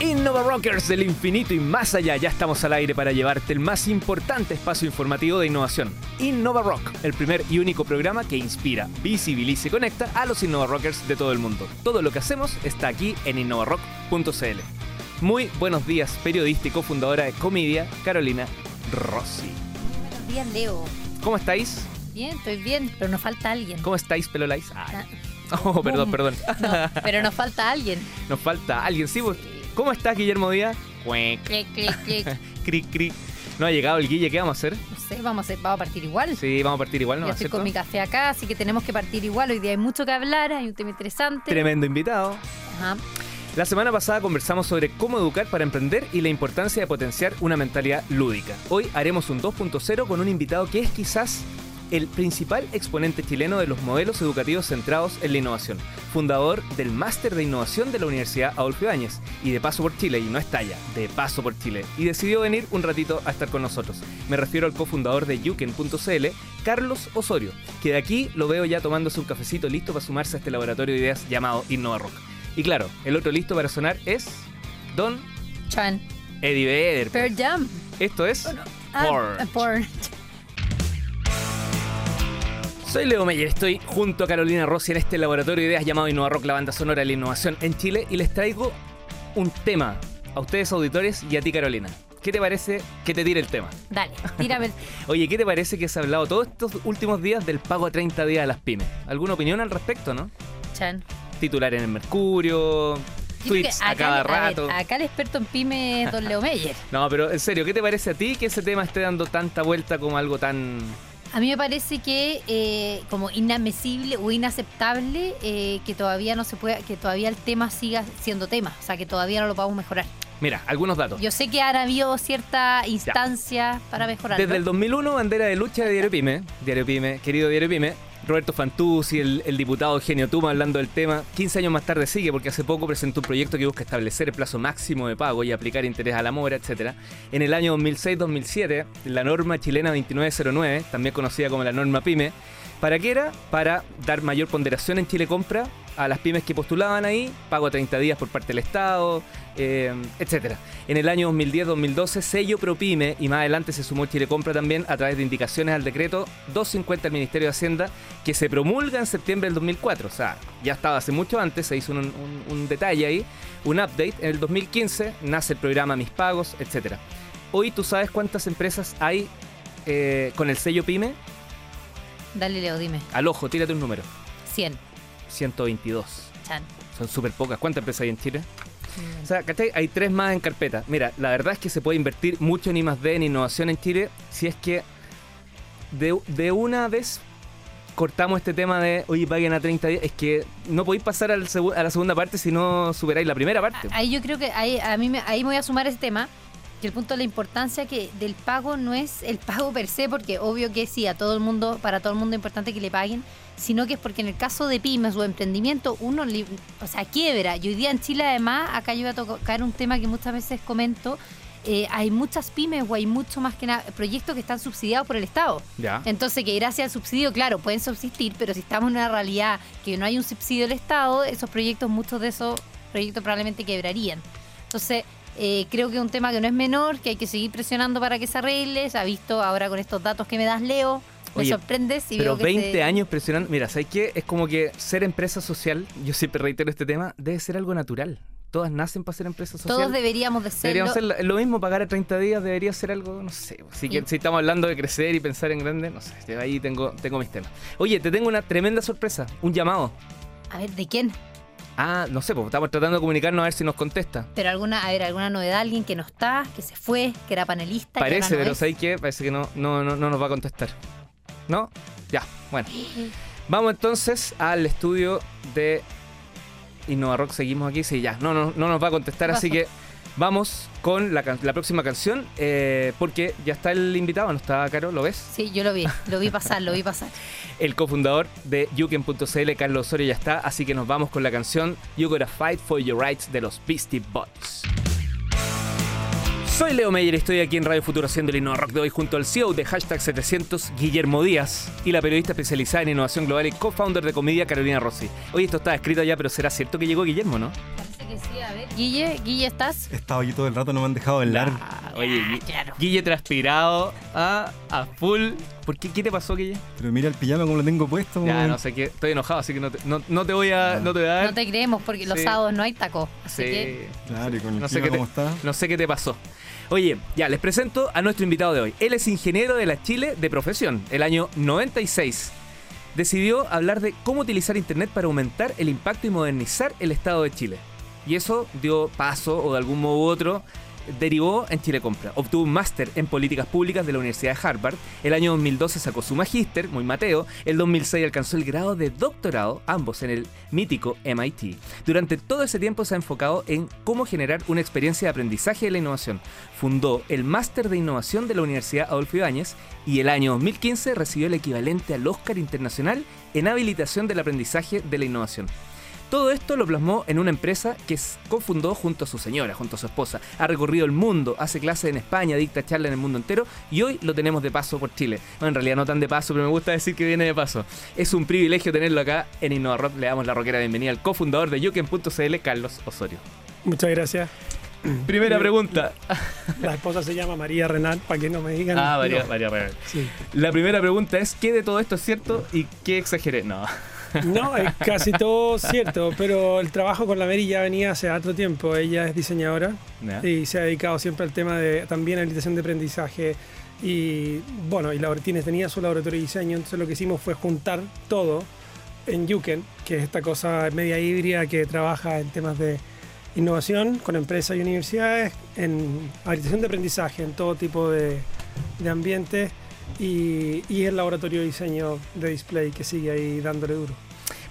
Innova Rockers del infinito y más allá, ya estamos al aire para llevarte el más importante espacio informativo de innovación. Innova Rock, el primer y único programa que inspira, visibiliza y conecta a los Innova Rockers de todo el mundo. Todo lo que hacemos está aquí en innovarock.cl. Muy buenos días, periodista y cofundadora de Comedia, Carolina Rossi. Buenos días, Leo. ¿Cómo estáis? Bien, estoy bien, pero nos falta alguien. ¿Cómo estáis, Pelolais? Ay. Ah, Oh, perdón, perdón. No, pero nos falta alguien. Nos falta alguien, sí. pues. ¿Cómo estás, Guillermo Díaz? Cuec, Clic, clic, clic. cric, cric. No ha llegado el Guille, ¿qué vamos a hacer? No sé, vamos a, hacer- vamos a partir igual. Sí, vamos a partir igual, ¿no? Ya estoy ¿Cierto? con mi café acá, así que tenemos que partir igual. Hoy día hay mucho que hablar, hay un tema interesante. Tremendo invitado. Ajá. La semana pasada conversamos sobre cómo educar para emprender y la importancia de potenciar una mentalidad lúdica. Hoy haremos un 2.0 con un invitado que es quizás el principal exponente chileno de los modelos educativos centrados en la innovación, fundador del Máster de Innovación de la Universidad Adolfo Ibáñez y de paso por Chile, y no está allá, de paso por Chile, y decidió venir un ratito a estar con nosotros. Me refiero al cofundador de Yuken.cl, Carlos Osorio, que de aquí lo veo ya tomándose un cafecito listo para sumarse a este laboratorio de ideas llamado Innova Rock. Y claro, el otro listo para sonar es Don Chan. Eddie Vedder. Pearl Jam. Esto es Ah, Porch. Porch. Soy Leo Meyer, estoy junto a Carolina Rossi en este laboratorio de ideas llamado Innova Rock, la banda sonora de la innovación en Chile, y les traigo un tema a ustedes auditores y a ti Carolina. ¿Qué te parece que te tire el tema? Dale, tírame. el- Oye, ¿qué te parece que se ha hablado todos estos últimos días del pago a 30 días a las pymes? ¿Alguna opinión al respecto, no? Chan. Titular en el Mercurio, tweets a cada a ver, rato. acá el experto en pyme es don Leo Meyer. No, pero en serio, ¿qué te parece a ti que ese tema esté dando tanta vuelta como algo tan... A mí me parece que eh, como inadmisible o inaceptable eh, que todavía no se pueda, que todavía el tema siga siendo tema, o sea que todavía no lo podamos mejorar. Mira, algunos datos. Yo sé que ahora habido cierta instancia para mejorar. Desde el 2001, bandera de lucha de Diario Pyme, Diario Pyme, querido Diario Pyme, Roberto Fantuzzi, el, el diputado Eugenio Tuma hablando del tema, 15 años más tarde sigue porque hace poco presentó un proyecto que busca establecer el plazo máximo de pago y aplicar interés a la mora, etc. En el año 2006-2007, la norma chilena 2909, también conocida como la norma Pyme, ¿para qué era? Para dar mayor ponderación en Chile Compra a las pymes que postulaban ahí, pago a 30 días por parte del Estado, eh, etcétera. En el año 2010-2012, sello ProPyme y más adelante se sumó Chile Compra también a través de indicaciones al decreto 250 del Ministerio de Hacienda que se promulga en septiembre del 2004. O sea, ya estaba hace mucho antes, se hizo un, un- un detalle ahí, un update. En el 2015 nace el programa Mis Pagos, etcétera. Hoy tú sabes cuántas empresas hay eh, con el sello PyME. Dale Leo, dime. Al ojo, tírate un número. 100. 122. Chan. Son súper pocas. ¿Cuántas empresas hay en Chile? O sea, ¿cachai? Hay tres más en carpeta. Mira, la verdad es que se puede invertir mucho en I+D, en innovación en Chile, si es que de, de una vez cortamos este tema de, oye, paguen a 30 días. Es que no podéis pasar al a la segunda parte si no superáis la primera parte. Ahí yo creo que ahí, a mí me, ahí me voy a sumar ese tema, que el punto de la importancia que del pago no es el pago per se, porque obvio que sí, a todo el mundo, para todo el mundo es importante que le paguen, sino que es porque en el caso de pymes o emprendimiento, uno, o sea, quiebra. Y hoy día en Chile además, acá yo voy a tocar un tema que muchas veces comento, eh, hay muchas pymes o hay mucho más que nada proyectos que están subsidiados por el Estado. Ya. Entonces, que gracias al subsidio, claro, pueden subsistir, pero si estamos en una realidad que no hay un subsidio del Estado, esos proyectos, muchos de esos proyectos probablemente quebrarían. Entonces, eh, creo que es un tema que no es menor, que hay que seguir presionando para que se arregle. Se ha visto ahora con estos datos que me das, Leo, me Oye, sorprendes y Pero veo que 20 se- años presionando. Mira, ¿sabes qué? Es como que ser empresa social, yo siempre reitero este tema, debe ser algo natural. Todas nacen para ser empresa social. Todos deberíamos de serlo. Deberíamos ser lo- lo mismo, pagar a 30 días debería ser algo, no sé. Si, que- Sí. si estamos hablando de crecer y pensar en grande, no sé. de Ahí tengo, tengo mis temas. Oye, te tengo una tremenda sorpresa, un llamado. A ver, ¿de quién? Ah, no sé, pues estamos tratando de comunicarnos a ver si nos contesta. Pero alguna, a ver, alguna novedad, alguien que no está, que se fue, que era panelista. Parece, no pero? ¿sabes qué? Parece que no, no, no, no nos va a contestar. ¿No? Ya, bueno. Vamos entonces al estudio de Innova Rock. Seguimos aquí. Sí, ya. No, no, no nos va a contestar, así que vamos con la, próxima canción. eh, porque ya está el invitado, ¿no está, Caro? ¿Lo ves? Sí, yo lo vi, lo vi pasar, lo vi pasar. El cofundador de Yuken.cl, Carlos Osorio, ya está. Así que nos vamos con la canción You Gotta Fight for Your Rights de los Beastie Boys. Soy Leo Meyer y estoy aquí en Radio Futuro haciendo el Innova Rock de hoy junto al CEO de Hashtag 700, Guillermo Díaz, y la periodista especializada en innovación global y co-founder de Comedia, Carolina Rossi. Oye, esto está escrito ya, pero será cierto que llegó Guillermo, ¿no? Sí, a ver. Guille, Guille, ¿estás? He estado aquí todo el rato, no me han dejado hablar. Ah, oye, Gui- claro. Guille transpirado a, a full. ¿Por qué? ¿Qué te pasó, Guille? Pero mira el pijama como lo tengo puesto. Ya, no sé qué. Estoy enojado, así que no te, no, no te voy a, no te voy a dar. No te creemos porque los Sí. sábados no hay taco. Así Sí. que Claro, y con el No sé qué te- como está. No sé qué te pasó. Oye, ya, les presento a nuestro invitado de hoy. Él es ingeniero de la Chile de profesión. El año 96 decidió hablar de cómo utilizar Internet para aumentar el impacto y modernizar el Estado de Chile. Y eso dio paso, o de algún modo u otro, derivó en Chile Compra. Obtuvo un máster en políticas públicas de la Universidad de Harvard. El año 2012 sacó su magíster, muy mateo. El 2006 alcanzó el grado de doctorado, ambos en el mítico MIT. Durante todo ese tiempo se ha enfocado en cómo generar una experiencia de aprendizaje de la innovación. Fundó el máster de innovación de la Universidad Adolfo Ibáñez y el año 2015 recibió el equivalente al Oscar Internacional en habilitación del aprendizaje de la innovación. Todo esto lo plasmó en una empresa que cofundó junto a su señora, junto a su esposa. Ha recorrido el mundo, hace clases en España, dicta charlas en el mundo entero y hoy lo tenemos de paso por Chile. Bueno, en realidad no tan de paso, pero me gusta decir que viene de paso. Es un privilegio tenerlo acá en InnovaRock. Le damos la rockera bienvenida al cofundador de Yuken.cl, Carlos Osorio. Muchas gracias. Primera pregunta. La esposa se llama María Renal, para que no me digan. Ah, María, no. María Real. Sí. La primera pregunta es, ¿qué de todo esto es cierto y qué exageré? No. No, es casi todo cierto, pero el trabajo con la Mary ya venía hace otro tiempo. Ella es diseñadora y se ha dedicado siempre al tema de también habilitación de aprendizaje. Y bueno, y la, tiene, tenía su laboratorio de diseño, entonces lo que hicimos fue juntar todo en Yuken, que es esta cosa media híbrida que trabaja en temas de innovación con empresas y universidades, en habilitación de aprendizaje, en todo tipo de, de ambientes y, y el laboratorio de diseño de display que sigue ahí dándole duro.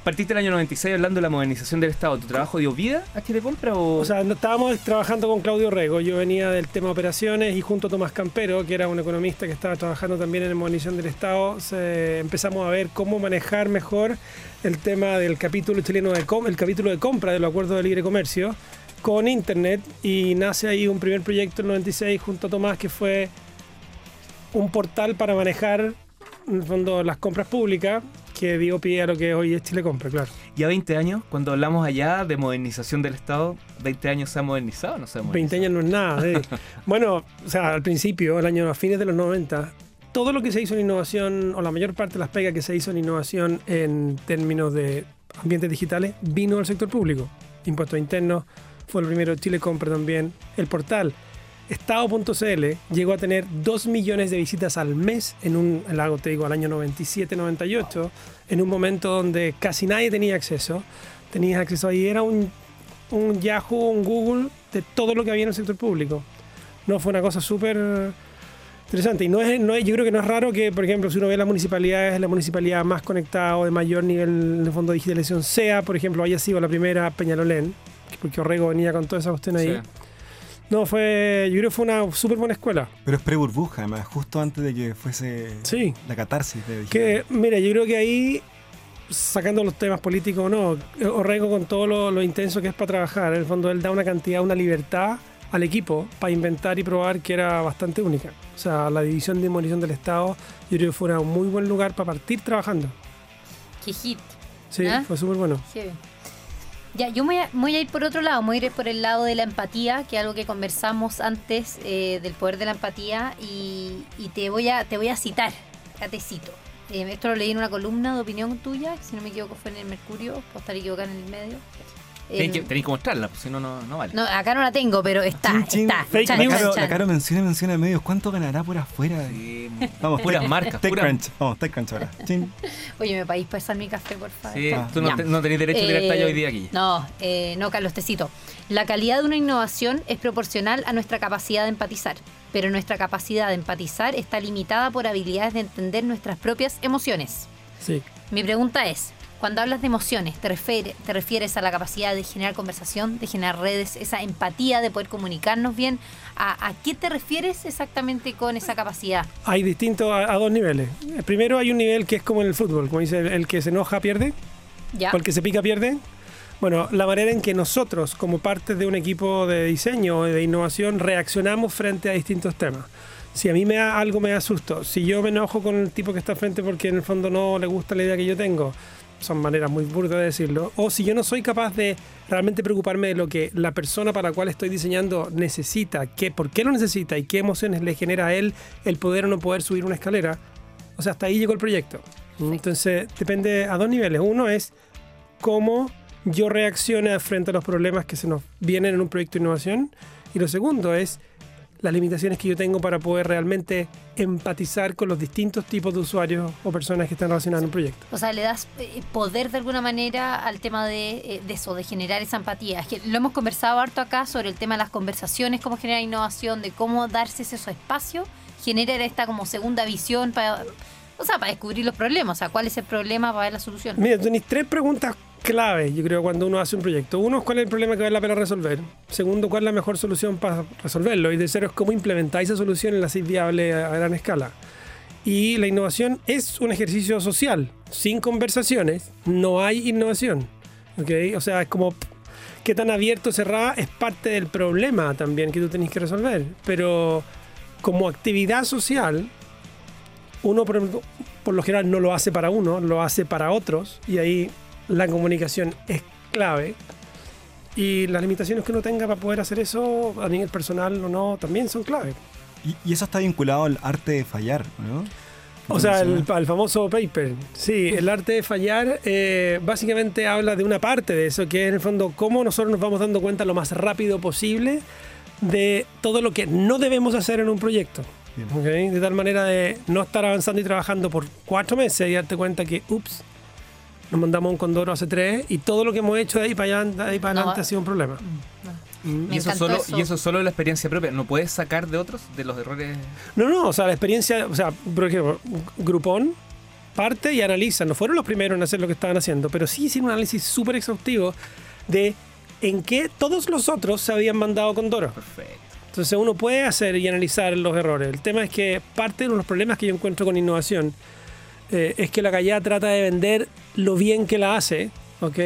Partiste el año 96 hablando de la modernización del Estado. ¿Tu trabajo dio vida a Chile Compra o...? O sea, no- estábamos trabajando con Claudio Rego. Yo venía del tema operaciones y junto a Tomás Campero, que era un economista que estaba trabajando también en modernización del Estado, se- empezamos a ver cómo manejar mejor el tema del capítulo chileno de el capítulo de compra de los acuerdos de libre comercio con internet y nace ahí un primer proyecto en 96 junto a Tomás que fue un portal para manejar en el fondo las compras públicas que dio pie a lo que hoy es Chile Compra, claro. Y a 20 años, cuando hablamos allá de modernización del Estado, ¿20 años se ha modernizado o no se ha 20 modernizado? años no es nada. eh. bueno, o sea, al principio, el año, a fines de los 90, todo lo que se hizo en innovación, o la mayor parte de las pegas que se hizo en innovación en términos de ambientes digitales, vino del sector público. Impuestos internos, fue el primero, Chile Compra también. El portal Estado.cl llegó a tener 2 millones de visitas al mes en un, el lago, te digo, al año 97-98, en un momento donde casi nadie tenía acceso. Tenías acceso ahí, era un un Yahoo, un Google de todo lo que había en el sector público. No, fue una cosa súper interesante. Y no es, no es, yo creo que no es raro que, por ejemplo, si uno ve las municipalidades, la municipalidad más conectada o de mayor nivel de fondo de digitalización sea, por ejemplo, haya sido la primera Peñalolén, porque Orrego venía con toda esa cuestión ahí. No, fue, yo creo que fue una súper buena escuela. Pero es pre-burbuja, además, justo antes de que fuese Sí. la catarsis de Que, mira, yo creo que ahí, sacando los temas políticos o no, Orrego con todo lo, lo intenso que es para trabajar, en el fondo él da una cantidad, una libertad al equipo para inventar y probar que era bastante única. O sea, la división de demolición del Estado, yo creo que fue un muy buen lugar para partir trabajando. qué hit. Sí, ¿Ah? fue súper bueno. Qué bien. Ya, yo voy, a, voy a ir por otro lado, voy a ir por el lado de la empatía, que es algo que conversamos antes eh, del poder de la empatía, y, te, voy a, te voy a citar, acá te cito. Eh, esto lo leí en una columna de opinión tuya, si no me equivoco fue en el Mercurio, puedo estar equivocada en el medio. Tenéis que, tenéis que mostrarla, pues, si no, no, no vale. no, acá no la tengo, pero está, Chin, chin. está. Fake Chan, La Caro, chan. la Caro menciona, menciona medios. ¿Cuánto ganará por afuera? Sí, Vamos, puras Tech- marcas, TechCrunch. Vamos, TechCrunch ahora. Chin. Oye, me podéis pasar mi café, por favor. Sí, Ah. tú no, te- no tenés derecho a tirar Eh, talla hoy día aquí. No, eh, no, Carlos, te cito. La calidad de una innovación es proporcional a nuestra capacidad de empatizar, pero nuestra capacidad de empatizar está limitada por habilidades de entender nuestras propias emociones. Sí. Mi pregunta es, cuando hablas de emociones, ¿te, refiere- ¿te refieres a la capacidad de generar conversación, de generar redes, esa empatía de poder comunicarnos bien? ¿A, a qué te refieres exactamente con esa capacidad? Hay distintos a, a dos niveles. Eh, Primero hay un nivel que es como en el fútbol, como dice el, el que se enoja pierde. ¿Ya? o el que se pica pierde. Bueno, la manera en que nosotros, como parte de un equipo de diseño o de innovación, reaccionamos frente a distintos temas. Si a mí me da, algo me da susto, si yo me enojo con el tipo que está frente porque en el fondo no le gusta la idea que yo tengo, son maneras muy burdas de decirlo, o si yo no soy capaz de realmente preocuparme de lo que la persona para la cual estoy diseñando necesita, qué, por qué lo necesita y qué emociones le genera a él el poder o no poder subir una escalera, o sea, hasta ahí llegó el proyecto. Entonces, depende a dos niveles. Uno es cómo yo reaccione frente a los problemas que se nos vienen en un proyecto de innovación. Y lo segundo es las limitaciones que yo tengo para poder realmente empatizar con los distintos tipos de usuarios o personas que están relacionadas en un proyecto. O sea, le das eh, poder de alguna manera al tema de, eh, de eso, de generar esa empatía. Es que lo hemos conversado harto acá sobre el tema de las conversaciones, cómo generar innovación, de cómo darse ese espacio, generar esta como segunda visión para, o sea, para descubrir los problemas, o sea, cuál es el problema para ver la solución. Mira, tenéis tres preguntas clave, yo creo, cuando uno hace un proyecto. Uno es cuál es el problema que vale la pena resolver. Segundo, cuál es la mejor solución para resolverlo. Y tercero es cómo implementáis esa solución en la CID viable a gran escala. Y la innovación es un ejercicio social. Sin conversaciones no hay innovación. ¿ok? O sea, es como qué tan abierto o cerrada es parte del problema también que tú tenés que resolver. Pero como actividad social, uno por, por lo general no lo hace para uno, lo hace para otros. Y ahí la comunicación es clave. Y las limitaciones que uno tenga para poder hacer eso a nivel personal o no, también son clave. Y, y eso está vinculado al arte de fallar, ¿no? O sea, el, el famoso paper. Sí, el arte de fallar eh, básicamente habla de una parte de eso, que es en el fondo cómo nosotros nos vamos dando cuenta lo más rápido posible de todo lo que no debemos hacer en un proyecto. De tal manera de no estar avanzando y trabajando por cuatro meses y darte cuenta que, ups, nos mandamos un condoro hace tres y todo lo que hemos hecho de ahí para allá, de ahí para No, adelante va- ha sido un problema. Me Y eso, solo, eso. y eso solo de la experiencia propia. ¿No puedes sacar de otros, de los errores? No, no, o sea, la experiencia, o sea, por ejemplo, Groupon parte y analiza, no fueron los primeros en hacer lo que estaban haciendo, pero sí hicieron un análisis súper exhaustivo de en qué todos los otros se habían mandado con Doro. Perfecto. Entonces uno puede hacer y analizar los errores. El tema es que parte de los problemas que yo encuentro con innovación eh, es que la callada trata de vender lo bien que la hace, ¿ok?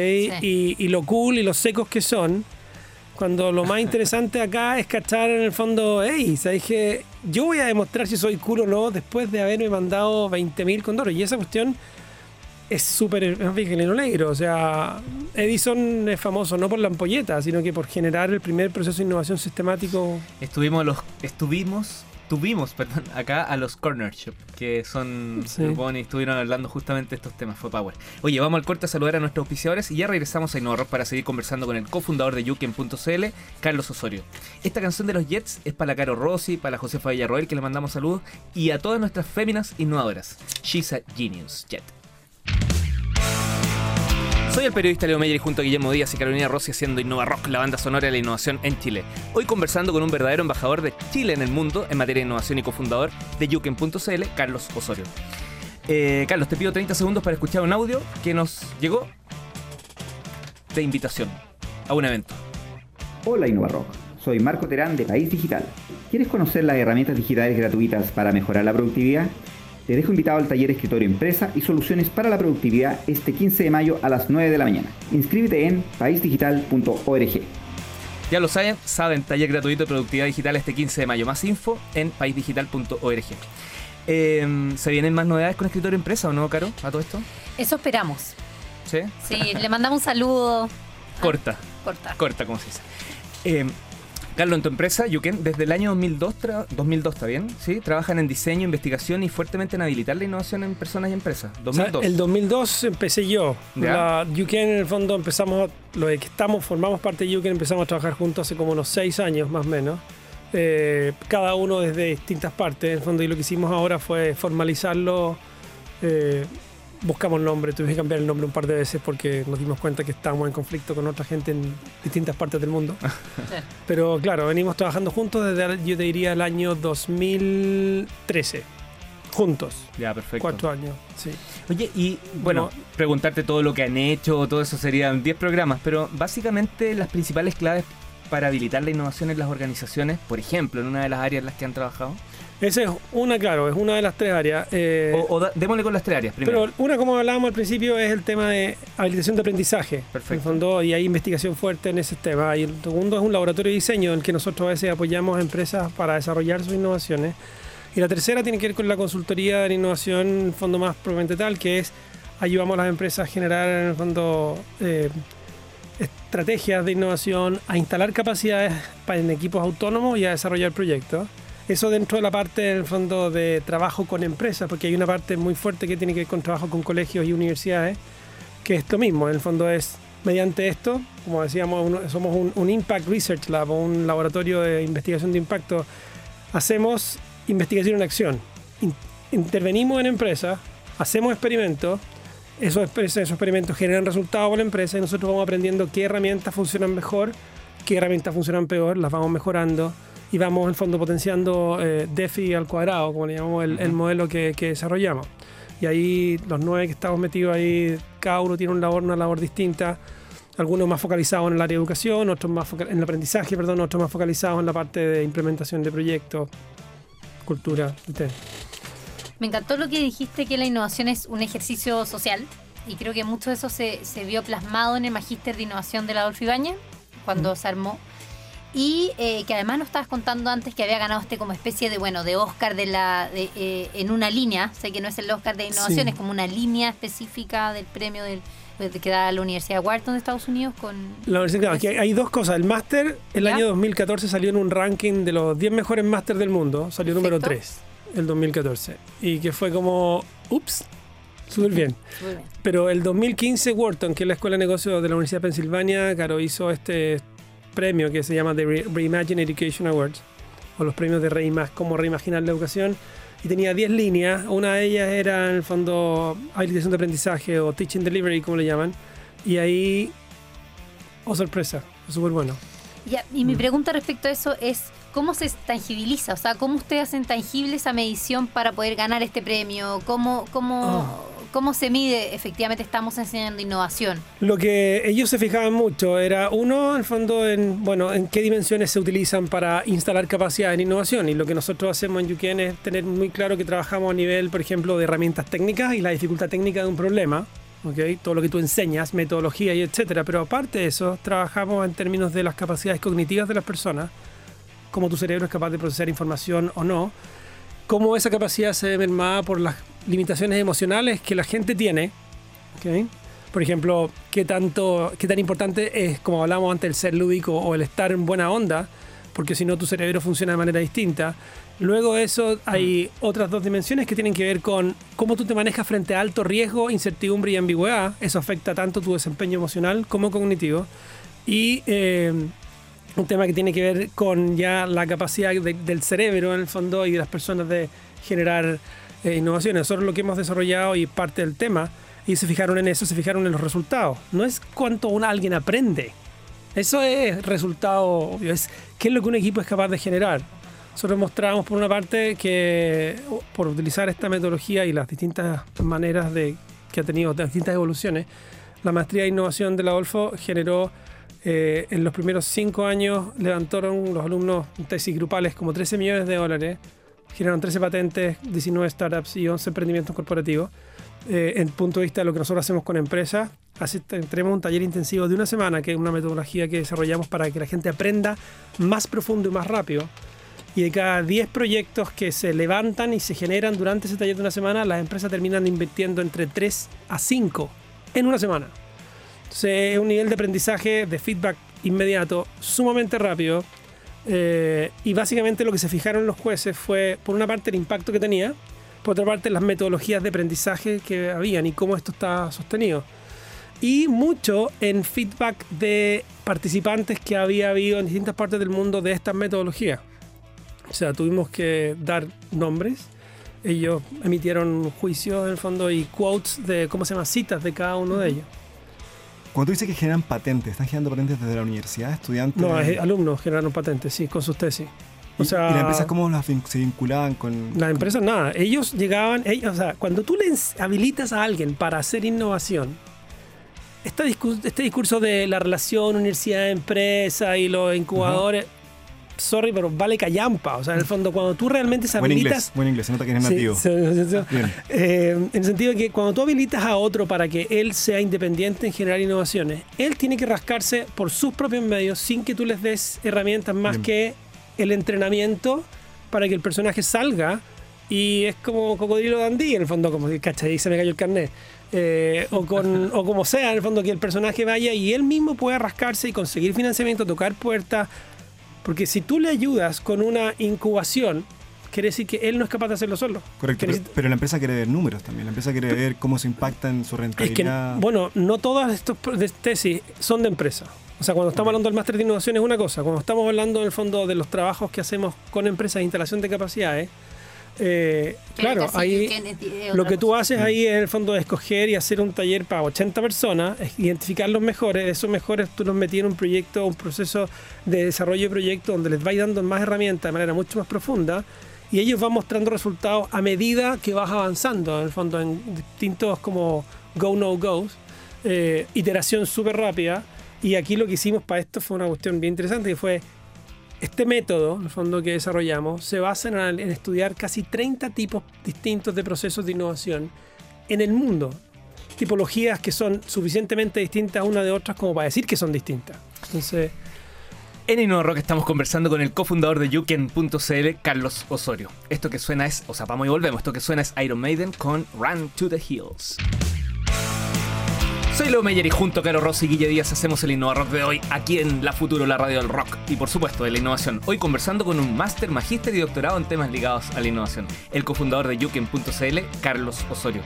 Y, y lo cool y los secos que son. Cuando lo más interesante acá es cachar en el fondo, hey, ¿sabes que Yo voy a demostrar si soy cool o no después de haberme mandado 20.000 condoros. Y esa cuestión es súper es no negro. O sea, Edison es famoso no por la ampolleta, sino que por generar el primer proceso de innovación sistemático Estuvimos los estuvimos tuvimos, perdón, acá a los Corner Shop, que son Sí. Y estuvieron hablando justamente de estos temas, fue Power. Oye, vamos al corte a saludar a nuestros auspiciadores y ya regresamos a InnovaRock para seguir conversando con el cofundador de Yuken.cl, Carlos Osorio. Esta canción de los Jets es para la Caro Rossi, para Josefa Villarroel, que le mandamos saludos, y a todas nuestras féminas innovadoras. She's a Genius Jet. Soy el periodista Leo Meyer y junto a Guillermo Díaz y Carolina Rossi haciendo Innova Rock, la banda sonora de la innovación en Chile. Hoy conversando con un verdadero embajador de Chile en el mundo en materia de innovación y cofundador de Yuken.cl, Carlos Osorio. Eh, Carlos, te pido 30 segundos para escuchar un audio que nos llegó de invitación a un evento. Hola InnovaRock, soy Marco Terán de País Digital. ¿Quieres conocer las herramientas digitales gratuitas para mejorar la productividad? Te dejo invitado al taller Escritorio Empresa y Soluciones para la Productividad este 15 de mayo a las 9 de la mañana. Inscríbete en paisdigital.org. Ya lo saben, saben, taller gratuito de productividad digital este 15 de mayo. Más info en paisdigital.org. Eh, ¿Se vienen más novedades con escritorio empresa o no, Caro? ¿A todo esto? Eso esperamos. ¿Sí? Sí, le mandamos un saludo. Corta. Corta. corta, como se dice. Eh, Carlos, en tu empresa, Yuken, desde el año 2002, tra- 2002 ¿está bien? ¿Sí? Trabajan en diseño, investigación y fuertemente en habilitar la innovación en personas y empresas. O sea, 2002. el 2002 empecé yo. La Yuken en el fondo empezamos, lo de que estamos, formamos parte de Yuken, empezamos a trabajar juntos hace como unos seis años más o menos. Eh, cada uno desde distintas partes, en el fondo, y lo que hicimos ahora fue formalizarlo. eh, buscamos nombre, tuvimos que cambiar el nombre un par de veces porque nos dimos cuenta que estábamos en conflicto con otra gente en distintas partes del mundo. Pero claro, venimos trabajando juntos desde, yo te diría, el año 2013. Juntos. Ya, perfecto. Cuatro años, sí. Oye, y bueno, No. preguntarte todo lo que han hecho, todo eso serían 10 programas, pero básicamente las principales claves para habilitar la innovación en las organizaciones, por ejemplo, en una de las áreas en las que han trabajado. Esa es una, claro, es una de las tres áreas. eh, O, o da- démosle con las tres áreas primero. pero una, como hablábamos al principio, es el tema de habilitación de aprendizaje. Perfecto. En el fondo, y hay investigación fuerte en ese tema. Y el segundo es un laboratorio de diseño en el que nosotros a veces apoyamos a empresas para desarrollar sus innovaciones. Y la tercera tiene que ver con la consultoría de la innovación, en el fondo más propiamente tal, que es ayudamos a las empresas a generar en el fondo eh, estrategias de innovación, a instalar capacidades pa- en equipos autónomos y a desarrollar proyectos. Eso dentro de la parte, en el fondo, de trabajo con empresas, porque hay una parte muy fuerte que tiene que ver con trabajo con colegios y universidades, que es lo mismo. En el fondo es, mediante esto, como decíamos, uno- somos un, un Impact Research Lab, un laboratorio de investigación de impacto. Hacemos investigación en acción. In- intervenimos en empresas, hacemos experimentos, esos, esos experimentos generan resultados para la empresa y nosotros vamos aprendiendo qué herramientas funcionan mejor, qué herramientas funcionan peor, las vamos mejorando y vamos en el fondo potenciando eh, DeFi al cuadrado, como le llamamos el, el modelo que, que desarrollamos. Y ahí los nueve que estamos metidos ahí, cada uno tiene un labor, una labor distinta. Algunos más focalizados en el área de educación, otros más en el aprendizaje, perdón, otros más focalizados en la parte de implementación de proyectos, cultura, etc. Me encantó lo que dijiste que la innovación es un ejercicio social y creo que mucho de eso se, se vio plasmado en el Magíster de Innovación de la Adolfo Ibáñez cuando se armó. Y eh, que además nos estabas contando antes que había ganado este como especie de, bueno, de Oscar de la, de, eh, en una línea. Sé que no es el Oscar de innovación, Sí. es como una línea específica del premio del, de- que da la Universidad de Wharton de Estados Unidos con... La universidad, aquí hay, hay dos cosas. El máster, el ¿Ya? año 2014 salió en un ranking de los 10 mejores máster del mundo. Salió número Perfecto. 3, el 2014. Y que fue como, ups, súper bien. Pero el 2015 Wharton, que es la Escuela de Negocios de la Universidad de Pensilvania, claro, hizo este premio que se llama The Re- Reimagine Education Awards, o los premios de Reima, como reimaginar la educación, y tenía 10 líneas. Una de ellas era en el fondo habilitación de aprendizaje o teaching delivery, como le llaman. Y ahí, oh sorpresa, súper bueno. Ya, y mi pregunta respecto a eso es, ¿cómo se tangibiliza? O sea, ¿cómo ustedes hacen tangible esa medición para poder ganar este premio? ¿Cómo, cómo, cómo se mide efectivamente estamos enseñando innovación? Lo que ellos se fijaban mucho era, uno, en el fondo, en, bueno, en qué dimensiones se utilizan para instalar capacidad en innovación. Y lo que nosotros hacemos en Yuken es tener muy claro que trabajamos a nivel, por ejemplo, de herramientas técnicas y la dificultad técnica de un problema. ¿ok? Todo lo que tú enseñas, metodología y etcétera. Pero aparte de eso, trabajamos en términos de las capacidades cognitivas de las personas, cómo tu cerebro es capaz de procesar información o no, cómo esa capacidad se ve mermada por las limitaciones emocionales que la gente tiene. ¿ok? Por ejemplo, qué, tanto, qué tan importante es, como hablábamos antes, el ser lúdico o el estar en buena onda, porque si no tu cerebro funciona de manera distinta. Luego de eso hay otras dos dimensiones que tienen que ver con cómo tú te manejas frente a alto riesgo, incertidumbre y ambigüedad. Eso afecta tanto tu desempeño emocional como cognitivo. Y eh, un tema que tiene que ver con ya la capacidad de- del cerebro en el fondo y de las personas de generar eh, innovaciones. Nosotros lo que hemos desarrollado y parte del tema, y se fijaron en eso, se fijaron en los resultados. No es cuánto un, alguien aprende. Eso es resultado obvio, es qué es lo que un equipo es capaz de generar. Nosotros mostramos por una parte que por utilizar esta metodología y las distintas maneras de, que ha tenido, las distintas evoluciones, la maestría de innovación de la Adolfo generó eh, en los primeros cinco años levantaron los alumnos tesis grupales como 13 millones de dólares, generaron 13 patentes, 19 startups y 11 emprendimientos corporativos. Eh, en punto de vista de lo que nosotros hacemos con empresas, tenemos un taller intensivo de una semana, que es una metodología que desarrollamos para que la gente aprenda más profundo y más rápido. Y de cada 10 proyectos que se levantan y se generan durante ese taller de una semana, las empresas terminan invirtiendo entre 3 a 5 en una semana. Entonces es un nivel de aprendizaje, de feedback inmediato, sumamente rápido. eh, y básicamente lo que se fijaron los jueces fue, por una parte, el impacto que tenía, por otra parte, las metodologías de aprendizaje que habían y cómo esto está sostenido. Y mucho en feedback de participantes que había habido en distintas partes del mundo de estas metodologías. O sea, tuvimos que dar nombres. Ellos emitieron juicios en el fondo y quotes de, ¿cómo se llama? Citas de cada uno de ellos. Cuando tú dices que generan patentes, ¿están generando patentes desde la universidad, estudiantes? No, es- alumnos generaron patentes, sí, con sus tesis. O ¿Y, sea, y las empresas cómo las vin- se vinculaban con...? Las empresas nada, ellos llegaban, ellos, o sea, cuando tú le habilitas a alguien para hacer innovación, este discurso, este discurso de la relación universidad-empresa y los incubadores, sorry, pero vale callampa. O sea, en el fondo, cuando tú realmente se Buen inglés, habilitas... buen inglés, se nota que eres nativo. sí, sí, sí. Bien. Eh, en el sentido de que cuando tú habilitas a otro para que él sea independiente en generar innovaciones, él tiene que rascarse por sus propios medios sin que tú les des herramientas más Bien. que el entrenamiento para que el personaje salga y es como cocodrilo dandí en el fondo, como que cacha, ahí se me cayó el carnet. eh, o, con, o como sea, en el fondo que el personaje vaya y él mismo pueda rascarse y conseguir financiamiento, tocar puertas. Porque si tú le ayudas con una incubación, quiere decir que él no es capaz de hacerlo solo. Correcto, pero, la empresa quiere ver números también. La empresa quiere ver cómo se impacta en su Es que, rentabilidad. bueno, no todas estas tesis son de empresa. O sea, cuando estamos hablando del máster de innovación es una cosa. Cuando estamos hablando en el fondo de los trabajos que hacemos con empresas de instalación de capacidades, eh, claro, ahí lo que tú haces ahí en el fondo es escoger y hacer un taller para 80 personas, identificar los mejores, esos mejores tú los metí en un proyecto, un proceso de desarrollo de proyecto donde les vais dando más herramientas de manera mucho más profunda y ellos van mostrando resultados a medida que vas avanzando, en el fondo en distintos como go no goes, eh, iteración súper rápida. Y aquí lo que hicimos para esto fue una cuestión bien interesante que fue este método, en el fondo que desarrollamos, se basa en, estudiar casi 30 tipos distintos de procesos de innovación en el mundo. Tipologías que son suficientemente distintas una de otras como para decir que son distintas. Entonces, En Innova Rock estamos conversando con el cofundador de Yuken.cl, Carlos Osorio. Esto que suena es, o sea, vamos y volvemos, esto que suena es Iron Maiden con Run to the Hills. Soy Leo Meyer y junto a Caro Rossi y Guille Díaz hacemos el Innova Rock de hoy aquí en La Futuro, la radio del rock y por supuesto de la innovación. Hoy conversando con un máster, magíster y doctorado en temas ligados a la innovación, el cofundador de Yuken.cl, Carlos Osorio.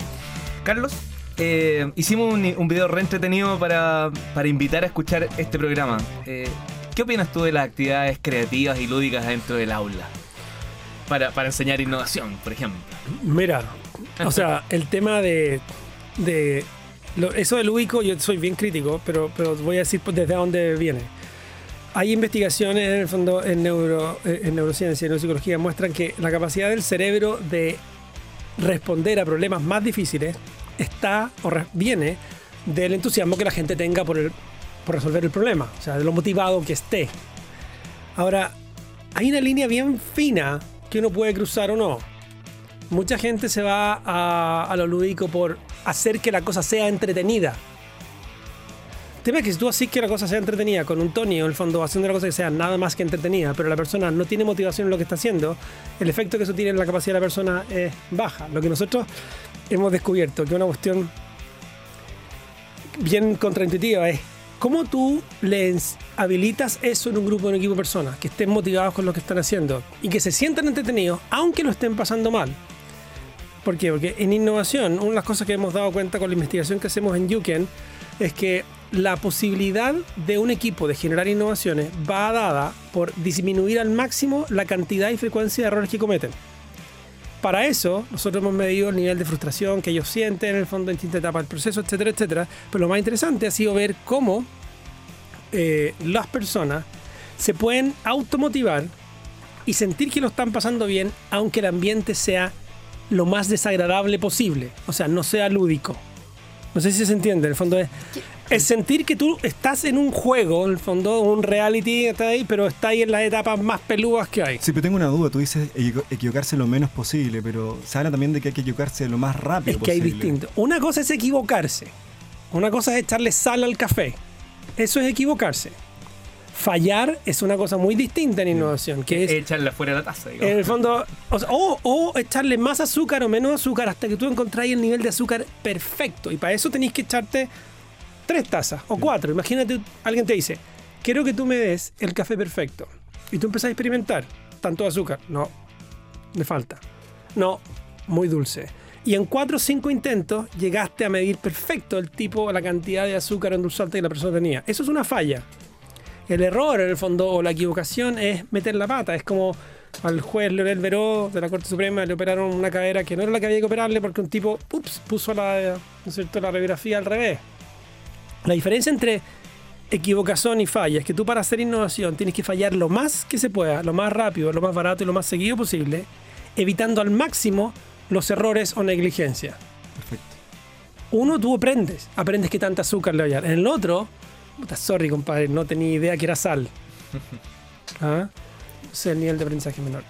Carlos, eh, hicimos un, video re entretenido para, para invitar a escuchar este programa. Eh, ¿Qué opinas tú de las actividades creativas y lúdicas dentro del aula? Para, para enseñar innovación, por ejemplo. mira, o sea, el tema de, de eso del lúdico, yo soy bien crítico, pero, pero voy a decir pues, desde dónde viene. Hay investigaciones en el fondo en, neuro, en neurociencia y neuropsicología muestran que la capacidad del cerebro de responder a problemas más difíciles está o viene del entusiasmo que la gente tenga por, el, por resolver el problema, o sea, de lo motivado que esté. Ahora, hay una línea bien fina que uno puede cruzar o no. Mucha gente se va a lo lúdico por hacer que la cosa sea entretenida. El tema es que si tú haces que la cosa sea entretenida con un Tony o el fondo haciendo la cosa que sea nada más que entretenida, pero la persona no tiene motivación en lo que está haciendo, el efecto que eso tiene en la capacidad de la persona es baja. Lo que nosotros hemos descubierto, que una cuestión bien contraintuitiva, es cómo tú les habilitas eso en un grupo, en un equipo de personas, que estén motivados con lo que están haciendo y que se sientan entretenidos, aunque lo estén pasando mal. ¿Por qué? Porque en innovación, una de las cosas que hemos dado cuenta con la investigación que hacemos en Yuken es que la posibilidad de un equipo de generar innovaciones va dada por disminuir al máximo la cantidad y frecuencia de errores que cometen. Para eso, nosotros hemos medido el nivel de frustración que ellos sienten en el fondo en distintas etapas del proceso, etcétera, etcétera. Pero lo más interesante ha sido ver cómo eh, las personas se pueden automotivar y sentir que lo están pasando bien, aunque el ambiente sea lo más desagradable posible. O sea, no sea lúdico. No sé si se entiende. En el fondo es, es sentir que tú estás en un juego, en el fondo, un reality, está ahí, pero está ahí en las etapas más peludas que hay. Sí, pero tengo una duda. Tú dices equivo- equivocarse lo menos posible, pero se habla también de que hay que equivocarse lo más rápido Es que hay posible. distinto. Una cosa es equivocarse. Una cosa es echarle sal al café. Eso es equivocarse. Fallar es una cosa muy distinta en innovación, que es Echarla fuera de la taza, digamos. en el fondo, o, sea, o- o echarle más azúcar o menos azúcar hasta que tú encontráis el nivel de azúcar perfecto. Y para eso tenéis que echarte tres tazas o cuatro. Imagínate, alguien te dice, quiero que tú me des el café perfecto. Y tú empezás a experimentar. Tanto azúcar. No, me falta. No, muy dulce. Y en cuatro o cinco intentos llegaste a medir perfecto el tipo, la cantidad de azúcar endulzante que la persona tenía. Eso es una falla. El error, en el fondo, o la equivocación es meter la pata. Es como al juez Leonel Veró de la Corte Suprema le operaron una cadera que no era la que había que operarle porque un tipo ups, puso la, ¿no cierto? la radiografía al revés. La diferencia entre equivocación y falla es que tú para hacer innovación tienes que fallar lo más que se pueda, lo más rápido, lo más barato y lo más seguido posible, evitando al máximo los errores o negligencia. Perfecto. Uno, tú aprendes, aprendes qué tanta azúcar le voy a dar. En el otro, puta, sorry compadre, no tenía idea que era sal. ¿Ah? Ese es el nivel de aprendizaje menor.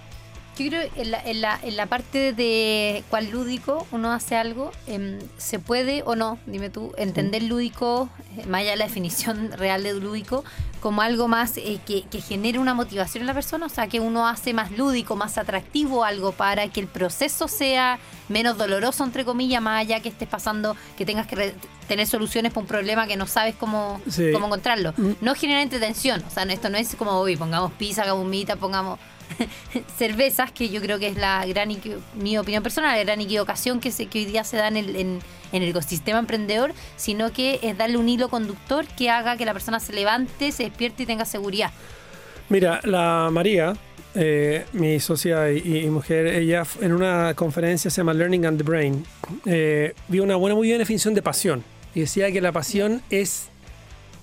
Yo creo que en la, en la, en la parte de cuál lúdico uno hace algo, em, se puede o no, dime tú, entender lúdico, eh, más allá de la definición real de lúdico, como algo más eh, que, que genere una motivación en la persona, o sea, que uno hace más lúdico, más atractivo algo para que el proceso sea menos doloroso, entre comillas, más allá que estés pasando, que tengas que re- tener soluciones para un problema que no sabes cómo, Sí. cómo encontrarlo. Mm. No genera entretención, o sea, esto no es como, uy, pongamos pizza, hagamos humita, pongamos cervezas, que yo creo que es la gran, mi opinión personal, la gran equivocación que, se, que hoy día se da en el, en, en el ecosistema emprendedor, sino que es darle un hilo conductor que haga que la persona se levante, se despierte y tenga seguridad. Mira, la María, eh, mi socia y, y mujer, ella en una conferencia se llama Learning and the Brain, eh, vio una buena, muy buena definición de pasión. Y decía que la pasión es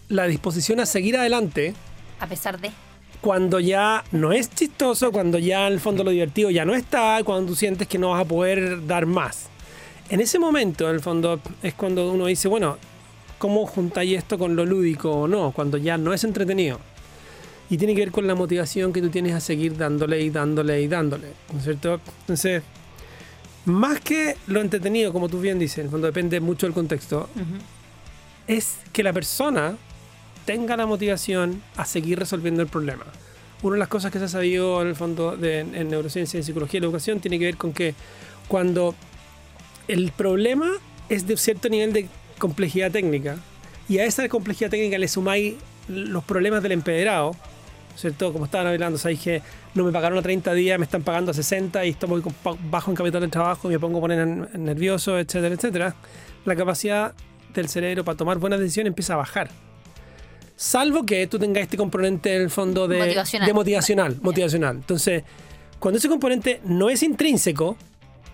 la disposición a seguir adelante A pesar de. Cuando ya no es chistoso, cuando ya el fondo lo divertido ya no está, cuando tú sientes que no vas a poder dar más. En ese momento, en el fondo, es cuando uno dice, bueno, ¿cómo juntáis esto con lo lúdico o no? Cuando ya no es entretenido. Y tiene que ver con la motivación que tú tienes a seguir dándole y dándole y dándole. ¿No es cierto? Entonces, más que lo entretenido, como tú bien dices, en el fondo depende mucho del contexto, es que la persona tenga la motivación a seguir resolviendo el problema. Una de las cosas que se ha sabido en el fondo de, en neurociencia, en psicología y la educación tiene que ver con que cuando el problema es de cierto nivel de complejidad técnica y a esa complejidad técnica le sumáis los problemas del empedrado, ¿cierto? Como estaban hablando, sabéis que no me pagaron a 30 días, me están pagando a 60 y estoy bajo en capital de trabajo y me pongo a poner nervioso, etcétera, etcétera. La capacidad del cerebro para tomar buenas decisiones empieza a bajar. Salvo que tú tengas este componente en el fondo de Motivacional. de motivacional. motivacional. Entonces, cuando ese componente no es intrínseco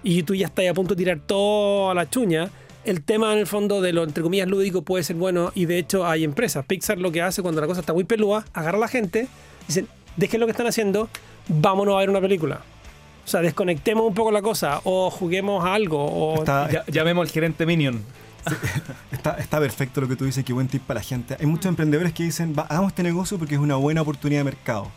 y tú ya estás a punto de tirar todo a la chuña, el tema en el fondo de lo entre comillas lúdico puede ser bueno y de hecho hay empresas. Pixar lo que hace cuando la cosa está muy pelúa, agarra a la gente, dicen, dejen lo que están haciendo, vámonos a ver una película. O sea, desconectemos un poco la cosa o juguemos a algo o Está, Ya- llamemos al gerente Minion. está, está perfecto lo que tú dices, qué buen tip para la gente. Hay muchos emprendedores que dicen, "Va, hagamos este negocio porque es una buena oportunidad de mercado.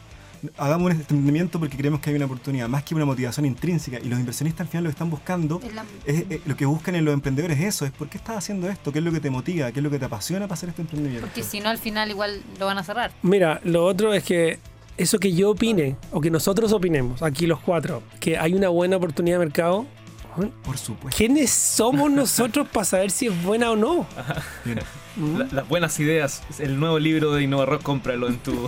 Hagamos un emprendimiento porque creemos que hay una oportunidad, más que una motivación intrínseca. Y los inversionistas al final lo que están buscando, la- es, eh, lo que buscan en los emprendedores es eso, es por qué estás haciendo esto, qué es lo que te motiva, qué es lo que te apasiona para hacer este emprendimiento. Porque si no, al final igual lo van a cerrar. Mira, lo otro es que eso que yo opine o que nosotros opinemos, aquí los cuatro, que hay una buena oportunidad de mercado, Por supuesto. ¿quiénes somos nosotros para saber si es buena o no? La- las buenas ideas. El nuevo libro de InnovaRock, cómpralo en tu.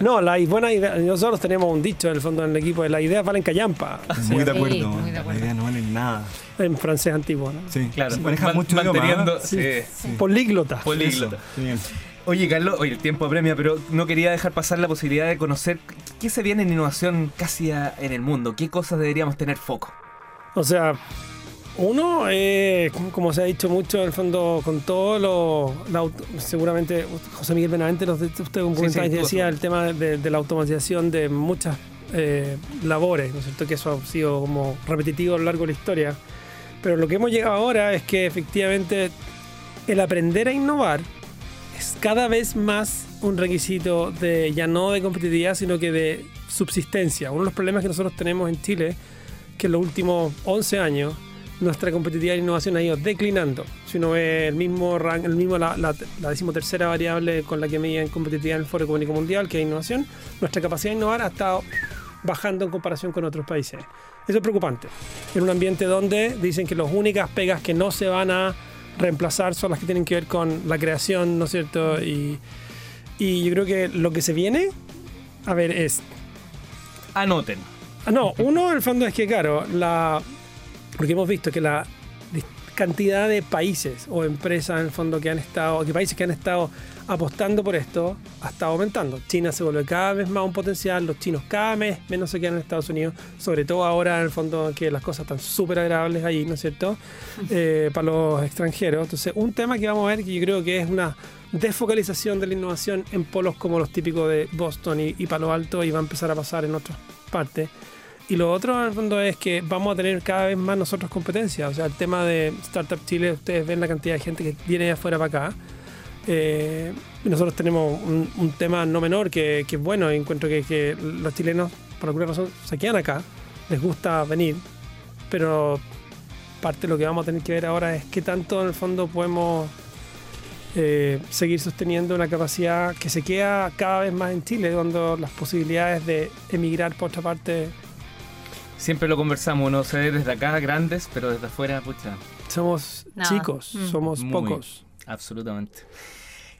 No, la buena idea, nosotros tenemos un dicho en el fondo en el equipo, de las ideas valen callampa, muy de Sí, acuerdo. muy de Las acuerdo. ideas no valen nada. en francés antiguo, ¿no? Sí, Claro, manejan man- mucho idioma, manteniendo. ¿ah? sí. Sí. Políglota. Políglota. Bien. Oye, Carlos, oye, el tiempo apremia, pero no quería dejar pasar la posibilidad de conocer qué se viene en innovación casi a- en el mundo. ¿Qué cosas deberíamos tener foco? O sea, uno, eh, como se ha dicho mucho, en el fondo, con todo lo. la seguramente José Miguel Benavente, nos, usted un Sí, sí, decía el tema de, de la automatización de muchas eh, labores, ¿no es cierto? Que eso ha sido como repetitivo a lo largo de la historia. Pero lo que hemos llegado ahora es que efectivamente el aprender a innovar es cada vez más un requisito de ya no de competitividad, sino que de subsistencia. Uno de los problemas que nosotros tenemos en Chile, que en los últimos 11 años nuestra competitividad e innovación ha ido declinando. Si uno ve el mismo rank, el mismo la, la, la decimotercera variable con la que medían competitividad en el Foro Económico Mundial, que es innovación, nuestra capacidad de innovar ha estado bajando en comparación con otros países. Eso es preocupante. En un ambiente donde dicen que las únicas pegas que no se van a reemplazar son las que tienen que ver con la creación, ¿no es cierto? Y, y yo creo que lo que se viene, a ver, es Anoten. Ah, No, uno en el fondo es que, claro, la, porque hemos visto que la cantidad de países o empresas en el fondo que han estado, que países que han estado apostando por esto ha estado aumentando. China se vuelve cada vez más un potencial, los chinos cada vez menos se quedan en Estados Unidos, sobre todo ahora en el fondo que las cosas están súper agradables ahí, ¿no es cierto? Eh, para los extranjeros. Entonces, un tema que vamos a ver que yo creo que es una desfocalización de la innovación en polos como los típicos de Boston y, y Palo Alto y va a empezar a pasar en otras partes. Y lo otro, en el fondo, es que vamos a tener cada vez más nosotros competencia. O sea, el tema de Startup Chile, ustedes ven la cantidad de gente que viene de afuera para acá. Eh, nosotros tenemos un, tema no menor que, que es bueno. Encuentro que, que los chilenos por alguna razón se quedan acá, les gusta venir, pero parte de lo que vamos a tener que ver ahora es qué tanto en el fondo podemos eh, seguir sosteniendo una capacidad que se queda cada vez más en Chile, cuando las posibilidades de emigrar por otra parte Siempre lo conversamos, uno se ve desde acá grandes, pero desde afuera, pucha, somos No. chicos, Mm. somos Muy. pocos. absolutamente.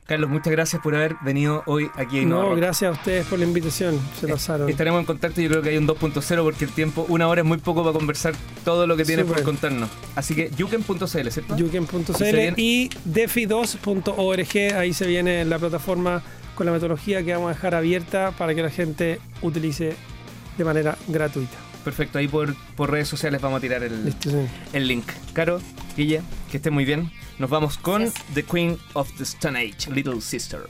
Carlos, muchas gracias por haber venido hoy aquí en No, Innova Rock. gracias a ustedes por la invitación, se pasaron. Estaremos en contacto, yo creo que hay un 2.0 porque el tiempo, una hora es muy poco para conversar todo lo que tienes por contarnos. Así que yuken.cl, ¿cierto? yuken.cl y defi2.org, ahí se viene la plataforma con la metodología que vamos a dejar abierta para que la gente utilice de manera gratuita. Perfecto, ahí por, por redes sociales vamos a tirar el, Listo, sí. el link. Caro, Guille, que estén muy bien. Nos vamos con. The Queen of the Stone Age, Little Sister.